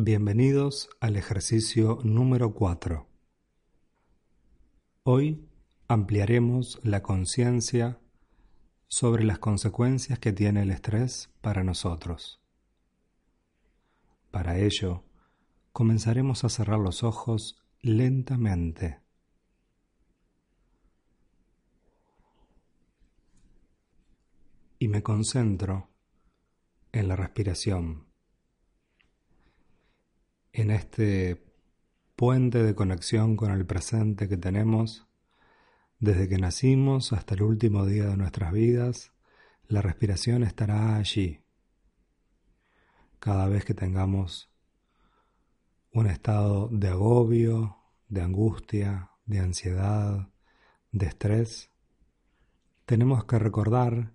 Bienvenidos al ejercicio número 4. Hoy ampliaremos la conciencia sobre las consecuencias que tiene el estrés para nosotros. Para ello, comenzaremos a cerrar los ojos lentamente. Y me concentro en la respiración, en este puente de conexión con el presente que tenemos desde que nacimos hasta el último día de nuestras vidas, la respiración estará allí. Cada vez que tengamos un estado de agobio, de angustia, de ansiedad, de estrés, tenemos que recordar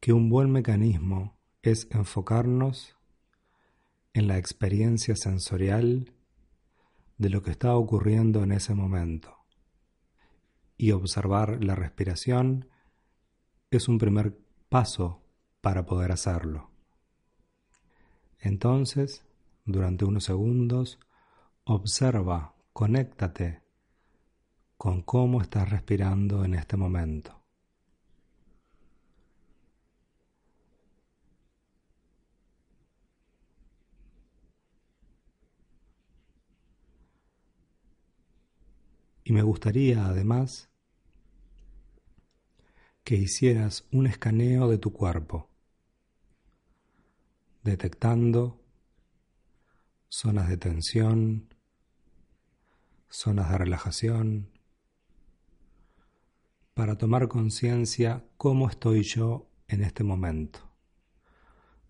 que un buen mecanismo es enfocarnos en la experiencia sensorial de lo que está ocurriendo en ese momento y observar la respiración es un primer paso para poder hacerlo. Entonces, durante unos segundos, observa, conéctate con cómo estás respirando en este momento. Y me gustaría además que hicieras un escaneo de tu cuerpo, detectando zonas de tensión, zonas de relajación, para tomar conciencia cómo estoy yo en este momento,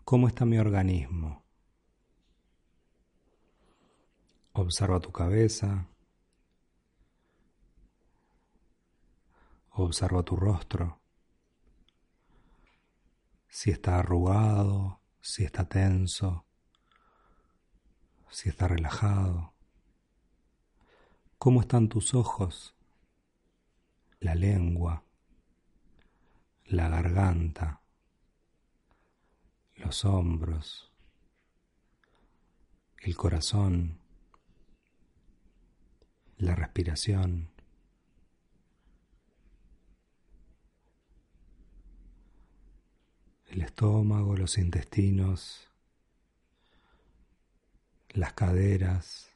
cómo está mi organismo. Observa tu cabeza, observa tu rostro si está arrugado, si está tenso, si está relajado. ¿Cómo están tus ojos? La lengua, la garganta, los hombros, el corazón, la respiración. El estómago, los intestinos, las caderas,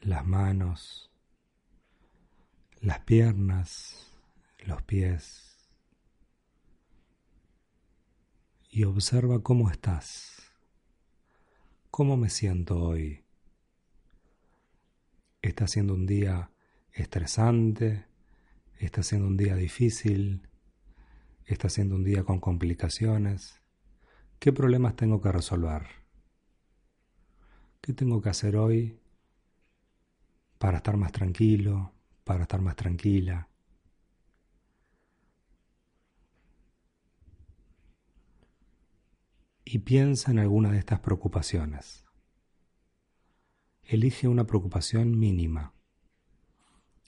las manos, las piernas, los pies. Y observa cómo estás, cómo me siento hoy. ¿Está siendo un día estresante? ¿Está siendo un día difícil? Está siendo un día con complicaciones. ¿Qué problemas tengo que resolver? ¿Qué tengo que hacer hoy para estar más tranquilo, para estar más tranquila? Y piensa en alguna de estas preocupaciones. Elige una preocupación mínima,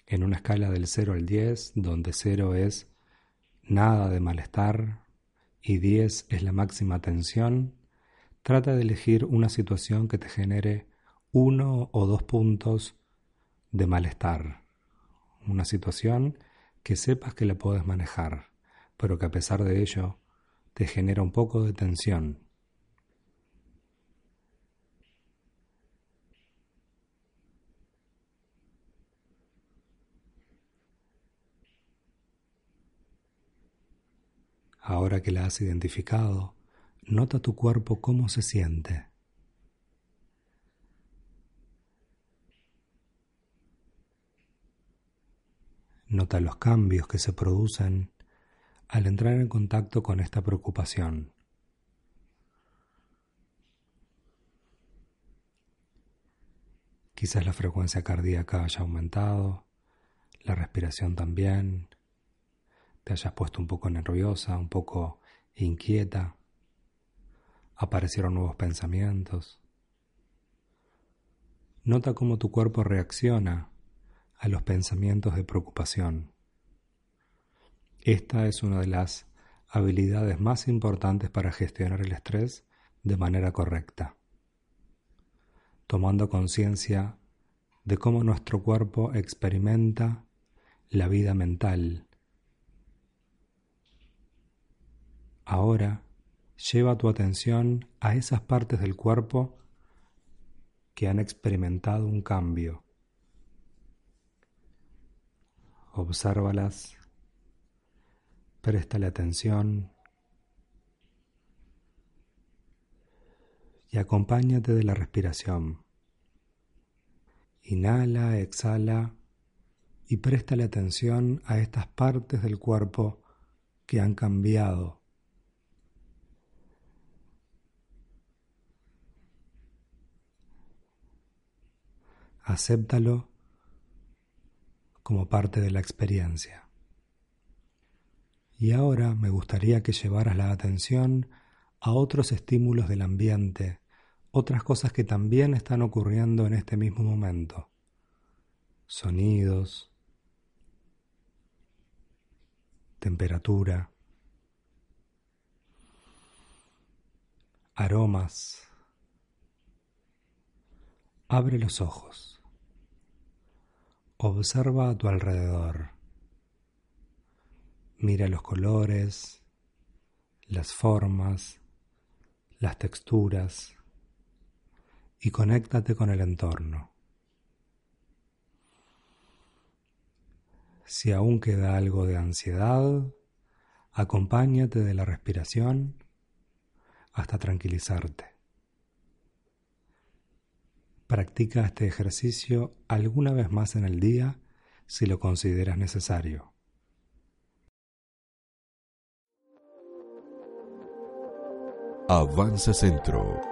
en una escala del 0 al 10, donde 0 es nada de malestar y 10 es la máxima tensión, trata de elegir una situación que te genere uno o dos puntos de malestar. Una situación que sepas que la puedes manejar, pero que a pesar de ello te genera un poco de tensión. Ahora que la has identificado, nota tu cuerpo cómo se siente. Nota los cambios que se producen al entrar en contacto con esta preocupación. Quizás la frecuencia cardíaca haya aumentado, la respiración también, te hayas puesto un poco nerviosa, un poco inquieta, aparecieron nuevos pensamientos. Nota cómo tu cuerpo reacciona a los pensamientos de preocupación. Esta es una de las habilidades más importantes para gestionar el estrés de manera correcta tomando conciencia de cómo nuestro cuerpo experimenta la vida mental. Ahora lleva tu atención a esas partes del cuerpo que han experimentado un cambio. Obsérvalas, préstale atención y acompáñate de la respiración. Inhala, exhala y préstale atención a estas partes del cuerpo que han cambiado. Acéptalo como parte de la experiencia. Y ahora me gustaría que llevaras la atención a otros estímulos del ambiente, otras cosas que también están ocurriendo en este mismo momento. Sonidos, temperatura, aromas. Abre los ojos. Observa a tu alrededor. Mira los colores, las formas, las texturas y conéctate con el entorno. Si aún queda algo de ansiedad, acompáñate de la respiración hasta tranquilizarte. Practica este ejercicio alguna vez más en el día si lo consideras necesario. Avanza Centro